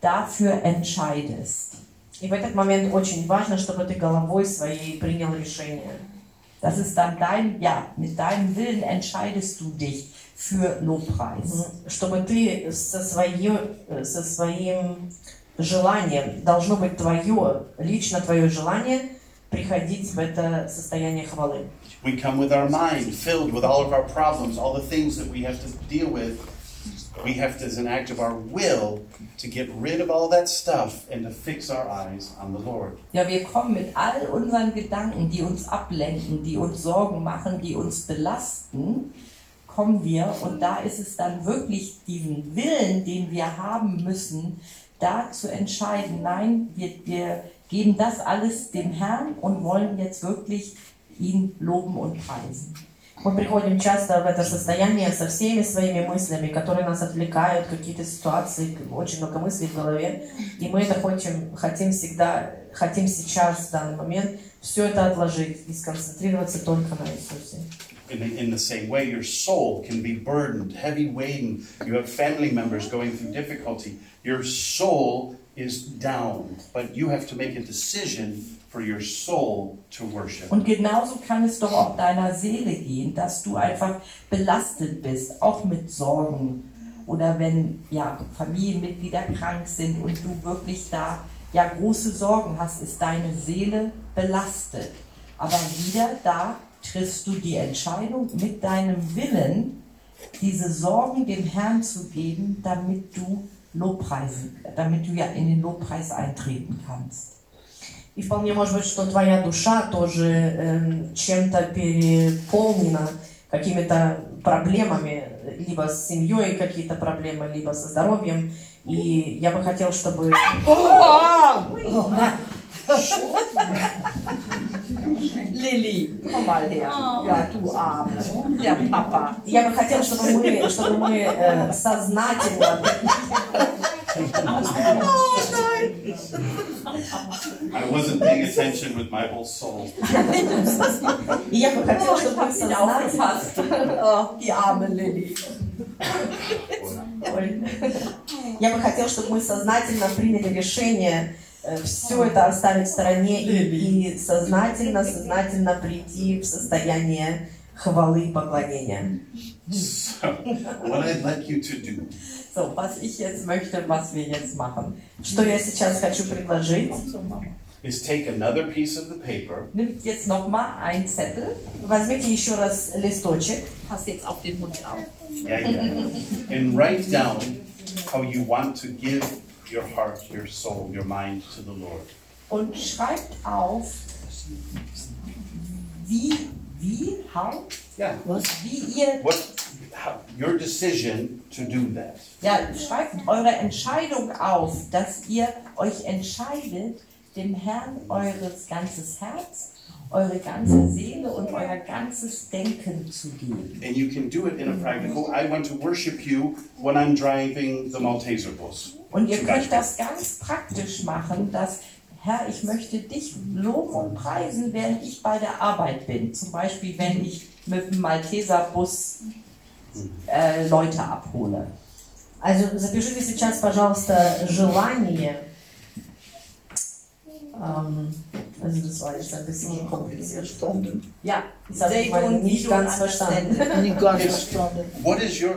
dafür entscheidest. И в этот момент очень важно, чтобы ты головой своей принял решение. Das ist dann dein, ja, mit deinem Willen entscheidest du dich für Lobpreis. Чтобы ты со, свое, со своим желанием, должно быть твое, лично твое желание, приходить в это состояние хвалы. We come with our mind filled with all of our problems, all the things that we have to deal with. We have to, as an act of our will, to get rid of all that stuff and to fix our eyes on the Lord. Ja, wir kommen mit all unseren Gedanken, die uns ablenken, die uns Sorgen machen, die uns belasten, kommen wir und da ist es dann wirklich diesen Willen, den wir haben müssen, da zu entscheiden, nein, wir, wir geben das alles dem Herrn und wollen jetzt wirklich ihn loben und preisen. Мы приходим часто в это состояние со всеми своими мыслями, которые нас отвлекают, какие-то ситуации, очень много мыслей в голове. И мы это хотим, хотим всегда, хотим сейчас, в данный момент, все это отложить и сконцентрироваться только на Иисусе. In in the same way, your soul can be burdened, heavy weighted. You have family members going through difficulty. Your soul is down, but you have to make a decision Und genauso kann es doch auch deiner Seele gehen, dass du einfach belastet bist, auch mit Sorgen oder wenn ja, Familienmitglieder krank sind und du wirklich da ja große Sorgen hast, ist deine Seele belastet. Aber wieder da triffst du die Entscheidung mit deinem Willen, diese Sorgen dem Herrn zu geben, damit du Lobpreisen, damit du ja in den Lobpreis eintreten kannst. И вполне может быть, что твоя душа тоже эм, чем-то переполнена какими-то проблемами, либо с семьей какие-то проблемы, либо со здоровьем. И я бы хотел, чтобы... Ja, du Arme. Der Papa. Я бы хотел, чтобы мы, чтобы мы э, сознательно I wasn't paying attention with my whole soul. И я бы хотела, чтобы мы сознательно... Die arme Lilly. Ой. Я бы хотела, чтобы мы сознательно приняли решение все это оставить в стороне и, и сознательно, сознательно прийти в состояние хвалы и поклонения. So, what I'd like you to do So, was ich jetzt möchte, was wir jetzt machen. Что я сейчас хочу предложить? is take another piece of the paper Nimmt jetzt nochmal einen Zettel. Возьмите еще раз листочек Pass jetzt auf den Hund auf. yeah, yeah, and write down how you want to give your heart, your soul, your mind to the Lord. und schreibt auf, wie, wie, how, Yeah. wie ihr, What, how, Your decision to do that. ja, schreibt eure Entscheidung auf, dass ihr euch entscheidet, dem Herrn eures ganzes Herz, eure ganze Seele und euer ganzes Denken zu geben. And you can do it in a practical. I want to worship you when I'm driving the Malteser bus. Und ihr könnt das ganz praktisch machen, dass Herr, ich möchte dich loben und preisen, während ich bei der Arbeit bin. Zum Beispiel, wenn ich mit dem Malteserbus äh, Leute abhole. Also запишите сейчас, пожалуйста, желание эм, Also das war jetzt ein bisschen kompliziert. Verstanden. Ja, Das habe they ich mal don't nicht you ganz understand. verstanden. Nicht ganz Yes. verstanden. What is your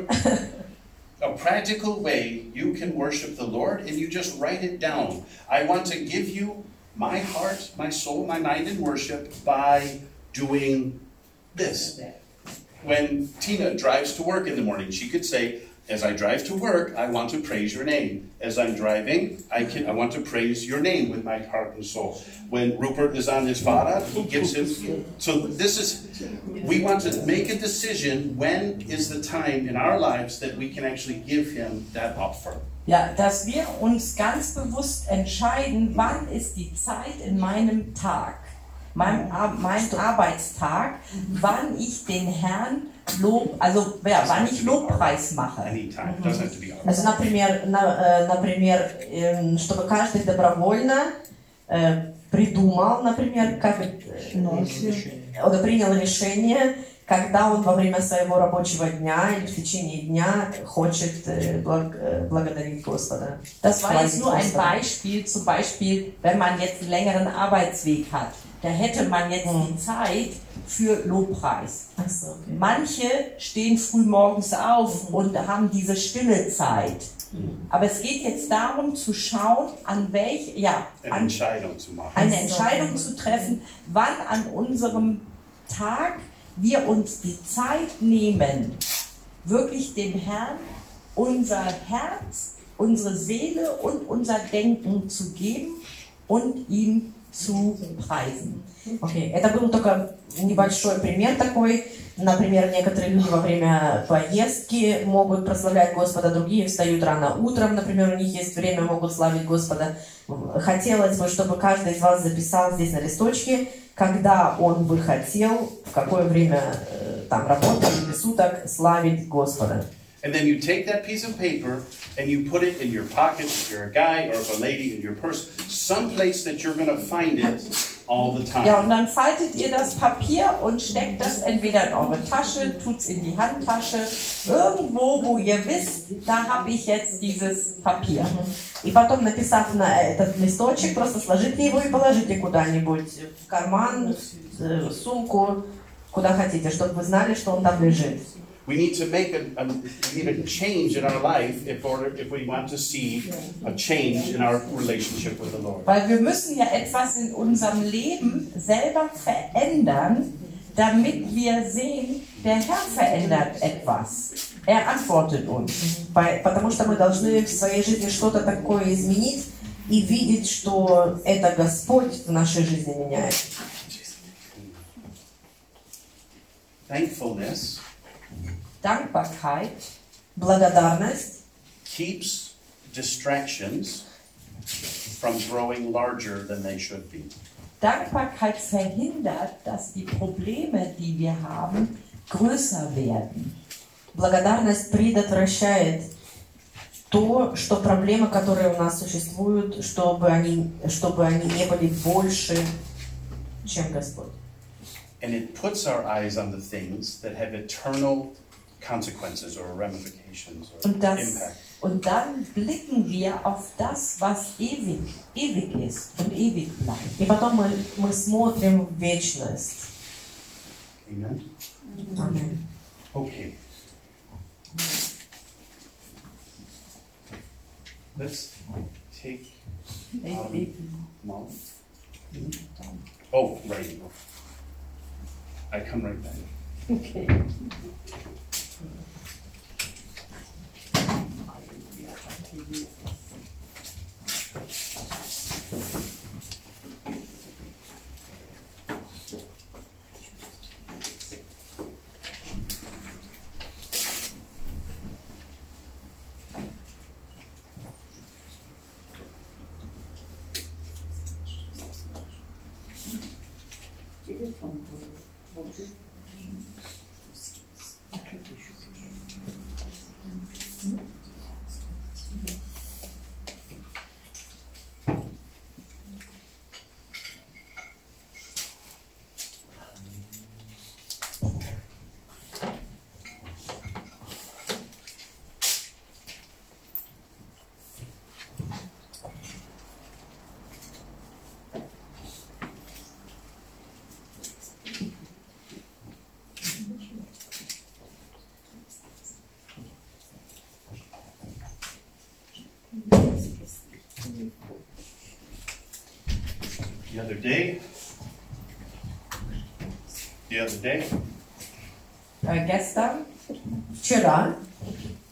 a practical way you can worship the Lord and you just write it down. I want to give you my heart, my soul, my mind in worship by doing this. When Tina drives to work in the morning, she could say, as I drive to work, I want to praise your name. As I'm driving, I can I want to praise your name with my heart and soul. When Rupert is on his Fahrrad, he gives him so this is we want to make a decision when is the time in our lives that we can actually give him that offer. Ja, dass wir uns ganz bewusst entscheiden, wann ist die Zeit in meinem Tag, meinem Ar mein Arbeitstag, wann ich den Herrn Lob, also ja, wann ich Lobpreis mache. Anytime. It doesn't have to be ours. Also, например, на- э, например, эм, чтобы каждый добровольно э, придумал, например, как э, он принял решение, когда он во время своего рабочего дня или в tечение дня хочет äh, благ- äh, благодарить Господа. Das war jetzt Preisen nur ein Господа. Beispiel, zum Beispiel, wenn man jetzt einen längeren Arbeitsweg hat. Da hätte man jetzt die Zeit für Lobpreis. Ach so, okay. Manche stehen früh morgens auf und haben diese stille Zeit. Aber es geht jetzt darum zu schauen, an welch, ja, Eine an, Entscheidung zu machen. eine Entscheidung zu treffen, wann an unserem Tag wir uns die Zeit nehmen, wirklich dem Herrn unser Herz, unsere Seele und unser Denken zu geben und ihm zu preisen. Окей, это был только небольшой пример такой. Например, некоторые люди во время поездки могут прославлять Господа, другие встают рано утром, например, у них есть время, могут славить Господа. Хотелось бы, чтобы каждый из вас записал здесь на листочке, когда он бы хотел, в какое время э, там работы или суток славить Господа. And then you take that piece of paper and you put it in your pocket if you're a guy or if a lady in your purse, someplace that you're going to find it all the Ja, und time. dann faltet ihr das Papier und steckt das entweder in eure Tasche, tut's in die Handtasche, irgendwo, wo ihr wisst, da habe ich jetzt dieses Papier. И потом, написав на этот листочек, просто сложите его и положите куда-нибудь в карман, в сумку, куда хотите, чтобы вы знали, что он там лежит. We need to make a, a we need a change in our life if order if we want to see a change in our relationship with the Lord. Weil wir müssen ja etwas in unserem Leben selber verändern, damit wir sehen, der Herr verändert etwas. Er antwortet uns. По- Потому что мы должны в своей жизни что-то такое изменить и видеть, что это Господь в нашей жизни меняет. Thankfulness Dankbarkeit Благодарность keeps distractions from growing larger than they should be. Dankbarkeit verhindert, dass die Probleme, die wir haben, größer werden. Благодарность предотвращает то, что проблемы, которые у нас существуют, чтобы они, чтобы они не были больше, чем Господь. And it puts our eyes on the things that have eternal consequences or ramifications or Und, das, impact. und dann blicken wir auf das, was ewig, ewig ist und ewig bleibt. И потом мы, мы смотрим в вечность. Amen. Аминь. Okay. Let's take um, Molly. Oh, right. I come right back. day, the other day. Äh, gestern, wczoraj.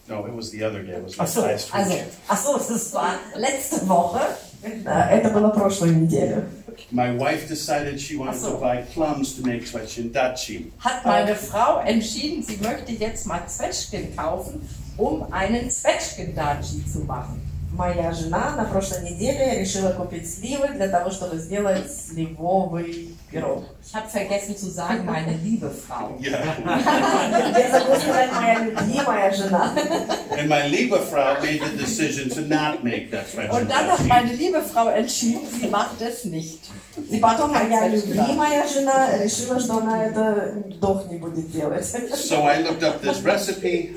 No, it was the other day. It was last, also, week. Also, ach es war äh, letzte Woche. Äh, это было прошлой неделе. My wife decided she wanted so. to buy plums to make Zwetschgendatschi. Hat meine Frau entschieden, sie möchte jetzt mal Zwetschgen kaufen, um einen Zwetschgendatschi zu machen. Моя жена на прошлой неделе решила купить сливы для того, чтобы сделать сливовый пирог. Ich habe vergessen zu sagen, meine liebe Frau. Я забыла сказать, моя любимая жена. and my liebe Frau made the decision to not make that Und dann hat meine liebe Frau entschieden, sie macht es nicht. И потом моя любимая жена решила, что она это doch не будет делать. So I looked up this recipe.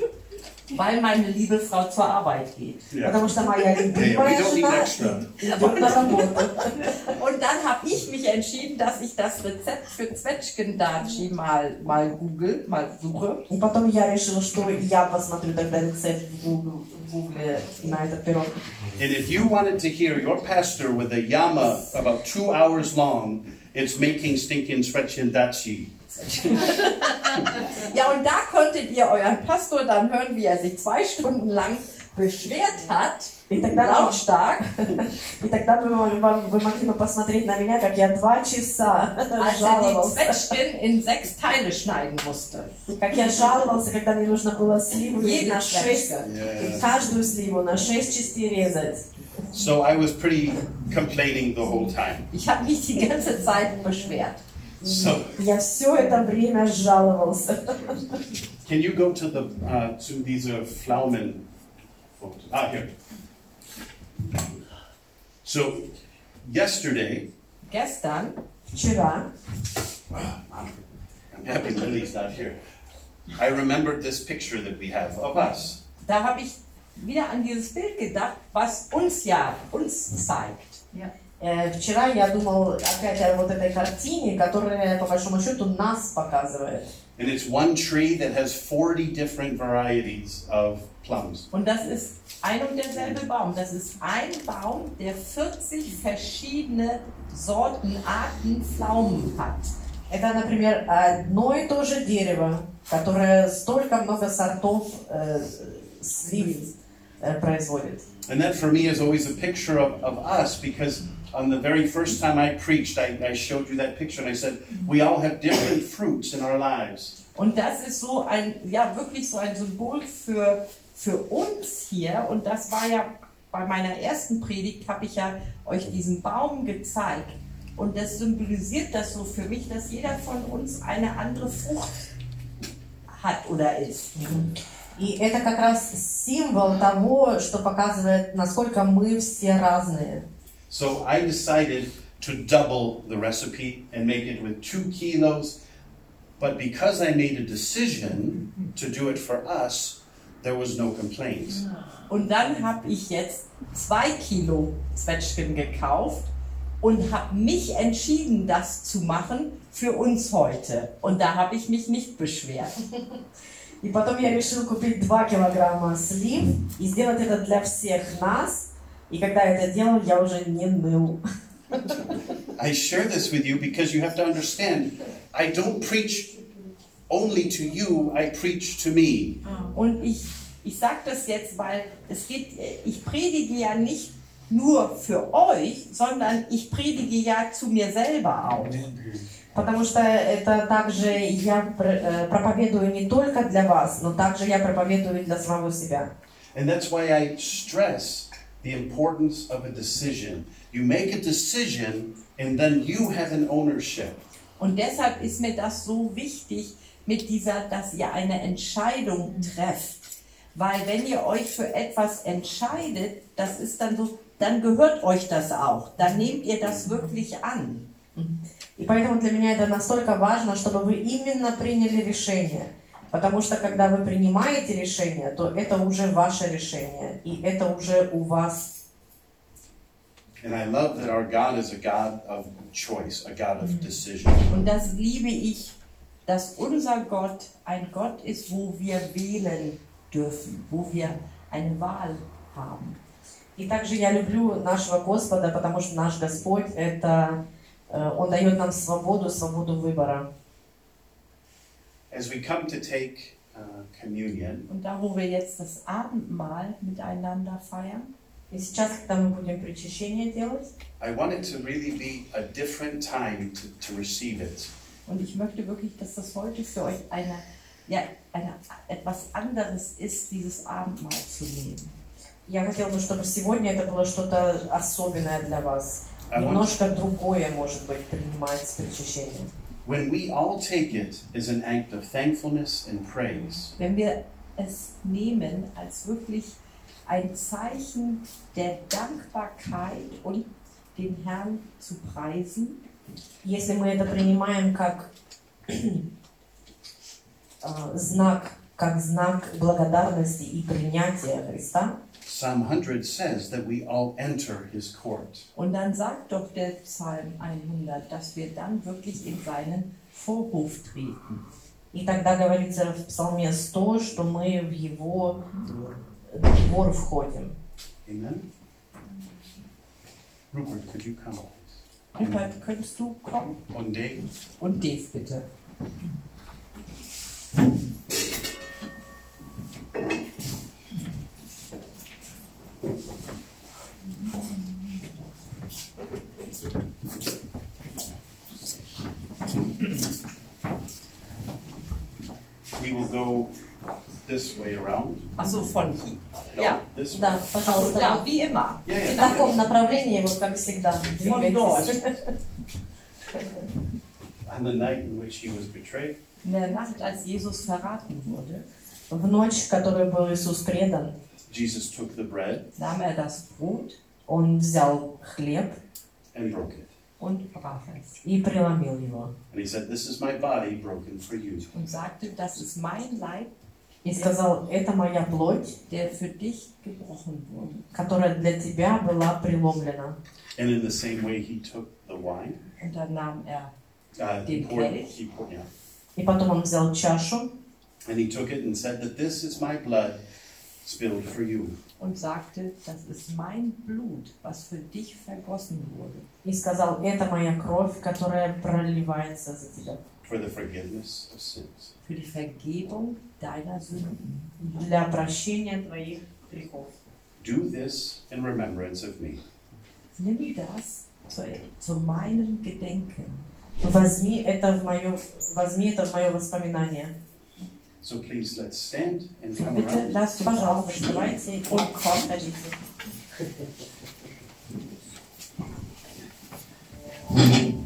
Weil meine liebe Frau zur Arbeit geht. Yeah. Потому что моя Hey, we любимая don't need жена extra. идет на работу. Und dann habe ich mich entschieden, dass ich das Rezept für Zwetschgendachi mal, mal google, mal suche. И потом я решила, что я посмотрю тогда рецепт в Google- в Гугле на этот пирог. And if you wanted to hear your pastor with a yama about two hours long, it's making stinking sprechen dachi. Ja, und da konntet ihr euren Pastor dann hören, wie er sich zwei Stunden lang beschwert hat, И тогда, lautstark, и тогда вы, могли- вам- вы могли бы посмотреть на меня, как я два часа als er die жаловался. Zwetschgen in sechs Teile schneiden musste. Как я жаловался, когда мне нужно было сливу Jede на шесть, Zwetschge. Yeah. каждую сливу на шесть частей резать. So I was pretty complaining the whole time. Ich habe mich die ganze Zeit beschwert. So Я все это время жаловался. can you go to the uh, to these are Flaumen photos? Ah, here. So yesterday, Gestern, Вчера I'm happy Lily's not here. I remembered this picture that we have of us. da habe ich wieder an dieses Bild gedacht, was uns ja, uns zeigt. Э, Вчера я думал опять о вот этой картине, которая по большому счету нас показывает. And it's one tree that has 40 different varieties of plums. Und das ist ein und derselbe Baum. Das ist ein Baum, der 40 verschiedene Sorten, Arten Pflaumen hat. Это, например, одно и то же дерево, которое столько много сортов э, слив э, производит. And that for me is always a picture of, of us because on the very first time I preached, I, I showed you that picture and I said, we all have different fruits in our lives. Und das ist so ein, ja, wirklich so ein Symbol für, für uns hier. Und das war ja bei meiner ersten Predigt, habe ich ja euch diesen Baum gezeigt. Und das symbolisiert das so für mich, dass jeder von uns eine andere Frucht hat oder ist. И это как раз символ того, что показывает, насколько мы все разные. So I decided to double the recipe and make it with two kilos. But because I made a decision to do it for us, there was no complaints. Und dann habe ich jetzt zwei Kilo Zwetschgen gekauft und habe mich entschieden, das zu machen für uns heute. Und da habe ich mich nicht beschwert. И потом я решил купить 2 килограмма слив и сделать это для всех нас. И когда я это делал, я уже не ныл. I share this with you because you have to understand I don't preach only to you, I preach to me. Und ich, ich sage das jetzt, weil es geht, ich predige ja nicht nur für euch, sondern ich predige ja zu mir selber auch. Потому что это также я пр- э, проповедую не только для вас, но также я проповедую для самого себя. And that's why I stress the importance of a decision. You make a decision and then you have an ownership. Und deshalb ist mir das so wichtig mit dieser, dass ihr eine Entscheidung trefft. Weil wenn ihr euch für etwas entscheidet, das ist dann so, dann gehört euch das auch. Dann nehmt ihr das wirklich an. И поэтому для меня это настолько важно, чтобы вы именно приняли решение. Потому что когда вы принимаете решение, то это уже ваше решение. И это уже у вас. And I love that our God is a God of choice, a God of decision. Und das liebe ich, dass unser Gott ein Gott ist, wo wir wählen dürfen, wo wir eine Wahl haben. И также я люблю нашего Господа, потому что наш Господь это э, Он дает нам свободу, свободу выбора. As we come to take uh, communion, Und da, wo wir jetzt das Abendmahl miteinander feiern, И сейчас, когда мы будем причащение делать, I want it to really be a different time to, to receive it. und ich möchte wirklich, dass das heute für euch eine, ja, eine, etwas anderes ist, dieses Abendmahl zu nehmen. я хотела бы, чтобы сегодня это было что-то особенное для вас. I want, Немножко другое, может быть, принимать причащение. when we all take it as an act of thankfulness and praise, Wenn wir es nehmen als wirklich ein Zeichen der Dankbarkeit und den Herrn zu preisen, Если мы это принимаем как э, знак, как знак благодарности и принятия Христа, Psalm 100 says that we all enter his court. und dann sagt doch der Psalm 100, dass wir dann wirklich in seinen Vorhof treten. и тогда говорится в Псалме 100, что мы в его двор входим. Amen? Rupert, could you come? Rupert, könntest du kommen? One day. Und Dave bitte. We will go this way around. Achso, von hier. No, Ja. This way. Да, пожалуйста. Ja, wie immer. Yeah, В yeah. таком направлении, вот как всегда, двигайтесь. On the night in which he was betrayed, In der Nacht, als Jesus verraten wurde, В ночь, в которой был Иисус предан, Jesus took the bread nahm er das Brot Он взял хлеб and broke it. und brach es и преломил его. And he said, This is my body broken for you. und sagte, das ist mein Leib, И сказал, это моя плоть, der für dich gebrochen wurde. которая для тебя была преломлена. And in the same way, he took the wine. Und dann nahm er Uh, he Den poured, Kelch. he poured, yeah. И потом он взял чашу And he took it and said that this is my blood spilled for you. und sagte, das ist mein Blut, was für dich vergossen wurde, и сказал, это моя кровь, которая проливается за тебя. for the forgiveness of sins. für die Vergebung deiner Sünden. Для прощения твоих грехов. Do this in remembrance of me. Nimm das zu, zu meinem Gedenken. Возьми это в мое, возьми это в мое воспоминание. So please let's stand and come Bitte around. lasst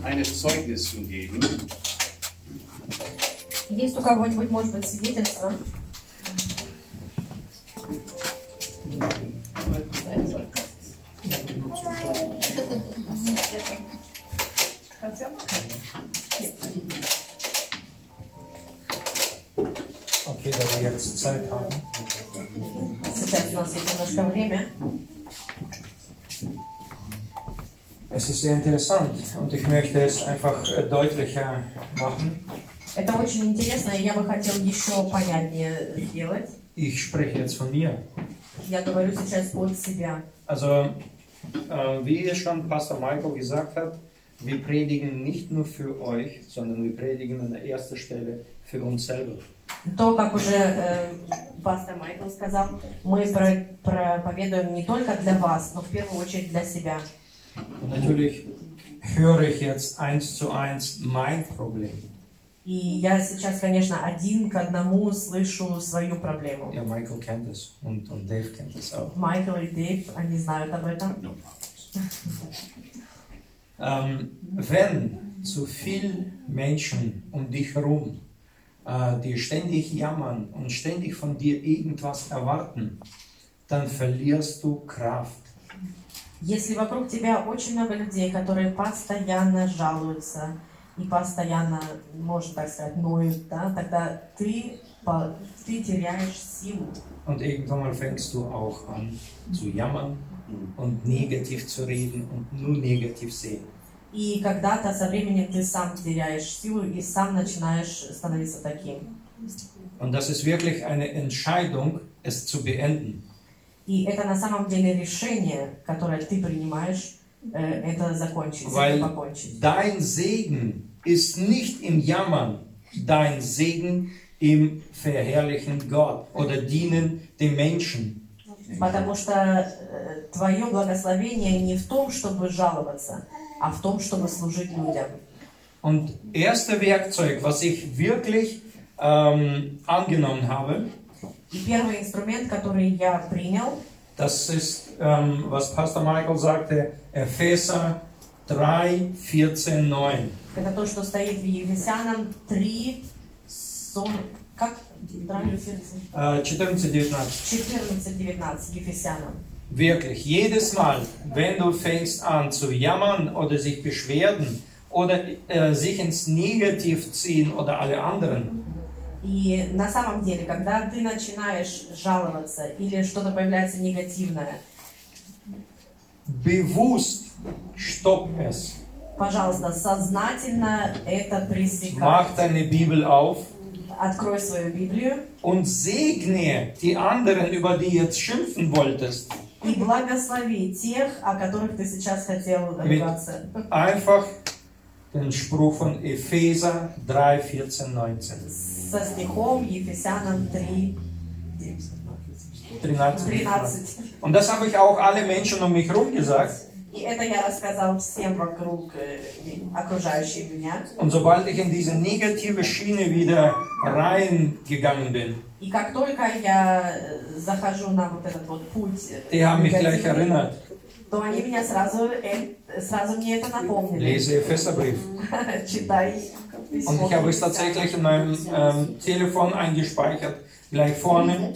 Hat jemand ein Zeugnis zu geben? Есть у кого-нибудь, может быть, свидетельство? Interessant und ich möchte es einfach äh, deutlicher machen. Это очень интересно, и я бы хотел еще понятнее сделать. Ich spreche jetzt von mir. Я говорю сейчас от себя. Also, äh, wie schon Pastor Michael gesagt hat, wir predigen nicht nur für euch, sondern wir predigen an der ersten Stelle für uns selber. То, как уже э, пастор Майкл сказал, мы про- проповедуем не только для вас, но в первую очередь для себя. Natürlich höre ich jetzt eins zu eins mein Problem. И я сейчас, конечно, один к одному слышу свою проблему. Ja, Michael kennt es und, und Dave kennt es auch. Майкл и Дэйв, они знают об этом. No Ähm, wenn zu viele Menschen um dich herum, äh, die ständig jammern und ständig von dir irgendwas erwarten, dann verlierst du Kraft. Если вокруг тебя очень много людей, которые постоянно жалуются и постоянно, можно так сказать, ноют, да, тогда ты, ты теряешь силу. Und irgendwann mal fängst du auch an zu jammern und negativ zu reden und nur negativ sehen. И когда-то со временем ты сам теряешь силу и сам начинаешь становиться таким. Und das ist wirklich eine Entscheidung, es zu beenden. И это на самом деле решение, которое ты принимаешь, э, это закончить, Weil этим покончить. dein Segen ist nicht im Jammern, dein Segen im Verherrlichen Gott oder dienen dem Menschen. Потому что э, твое благословение не в том, чтобы жаловаться, а в том, чтобы служить людям. Und erste Werkzeug, was ich wirklich ähm, angenommen habe, И первый инструмент, который я принял, das ist, ähm, was Pastor Michael sagte, Epheser 3, 14, 9. это то, что стоит в Ефесянам 3, 40, как? 3, Äh, 14, 19. 14, 19, Ефесянам. Wirklich, jedes Mal, wenn du fängst an zu jammern oder sich beschwerden oder äh, sich ins Negativ ziehen oder alle anderen, И на самом деле, когда ты начинаешь жаловаться или что-то появляется негативное, bewusst stopp es. пожалуйста, сознательно это пресекай. Mach deine Bibel auf Открой свою Библию und segne die anderen, über die jetzt schimpfen wolltest. и благослови тех, о которых ты сейчас хотел ругаться. Einfach den Spruch von Epheser 3, 14, 19. Со стихом Ефесянам 3, 13. 13. Und das habe ich auch alle Menschen um mich herum gesagt. И это я рассказал всем вокруг э, окружающих меня. Und sobald ich in diese negative Schiene wieder reingegangen bin, И как только я э, захожу на вот этот вот путь, die haben mich gleich erinnert. то они меня сразу, э, сразу мне это напомнили. Lese Epheserbrief. Читай. Und ich habe es tatsächlich in meinem ähm, Telefon eingespeichert, gleich vorne.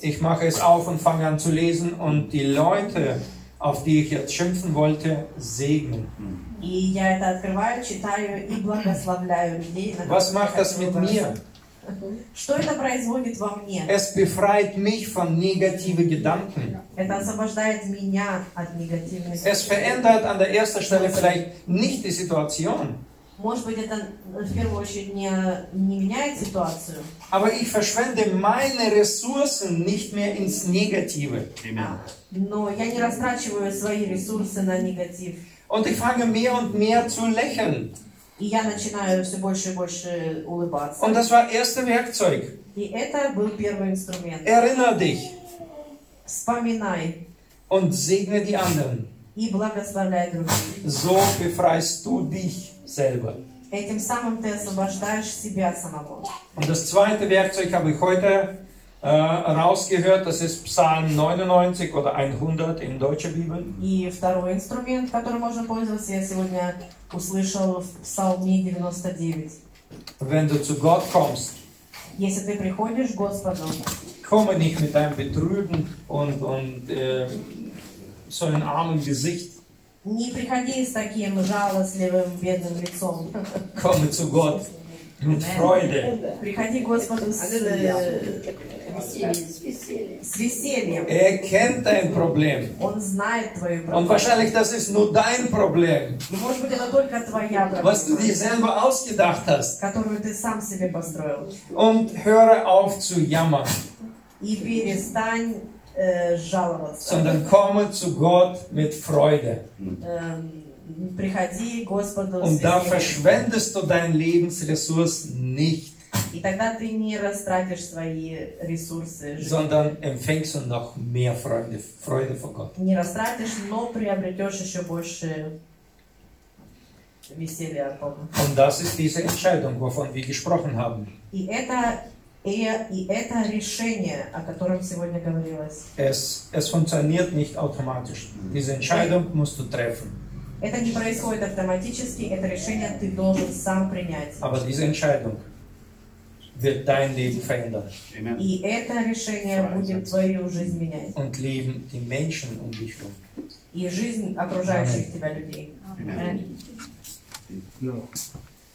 Ich mache es auf und fange an zu lesen und die Leute, auf die ich jetzt schimpfen wollte, segnen. Was macht das mit mir? Что это производит во мне? Es befreit mich von negativen Gedanken. Это освобождает меня от негативных Es verändert an der ersten Stelle vielleicht nicht die Situation, Может быть, это в первую очередь не, не меняет ситуацию, aber ich verschwende meine Ressourcen nicht mehr ins Negative. Amen. но я не растрачиваю свои ресурсы на негатив. Und ich fange mehr und mehr zu lächeln. И я начинаю все больше и больше улыбаться. Und das war erste Werkzeug. И это был первый инструмент. Erinnere dich Вспоминай und segne die anderen. и благословляй других. So befreist du dich selber. Этим самым ты освобождаешь себя самого. Und das zweite Werkzeug habe ich heute äh, rausgehört, das ist Psalm 99 oder 100 in deutscher Bibel. И второй инструмент, которым можно пользоваться, я сегодня услышал в Псалме 99. Wenn du zu Gott kommst, Если ты приходишь к Господу, komme nicht mit deinem Betrüben und, und äh, so einem armen Gesicht. не приходи с таким жалостливым, бедным лицом. Komme zu Gott mit Freude. Приходи к Господу с, э, с весельем. Er kennt dein Problem. Он знает твою Und проблему. wahrscheinlich das ist nur dein Problem, И, Может быть, это только твоя was du dir проблема, selber ausgedacht hast. которую ты сам себе построил. Und höre auf zu jammern, И перестань э, жаловаться. sondern komme zu Gott mit Freude. Эм, приходи к Господу Und da verschwendest du deine Lebensressourcen nicht, И тогда ты не растратишь свои ресурсы, sondern empfängst du noch mehr Freude, Freude vor Gott. не растратишь, но приобретешь еще больше веселья от Бога. Und das ist diese Entscheidung, wovon wir gesprochen haben. И это, и, и это решение, о котором сегодня говорилось. Es, es funktioniert nicht automatisch. Diese Entscheidung musst du treffen. Это не происходит автоматически, это решение ты должен сам принять. Aber diese Entscheidung wird dein Leben verändern Amen. И это решение будет твою жизнь менять. und leben die Menschen um dich herum. И жизнь окружающих тебя людей. Amen. No.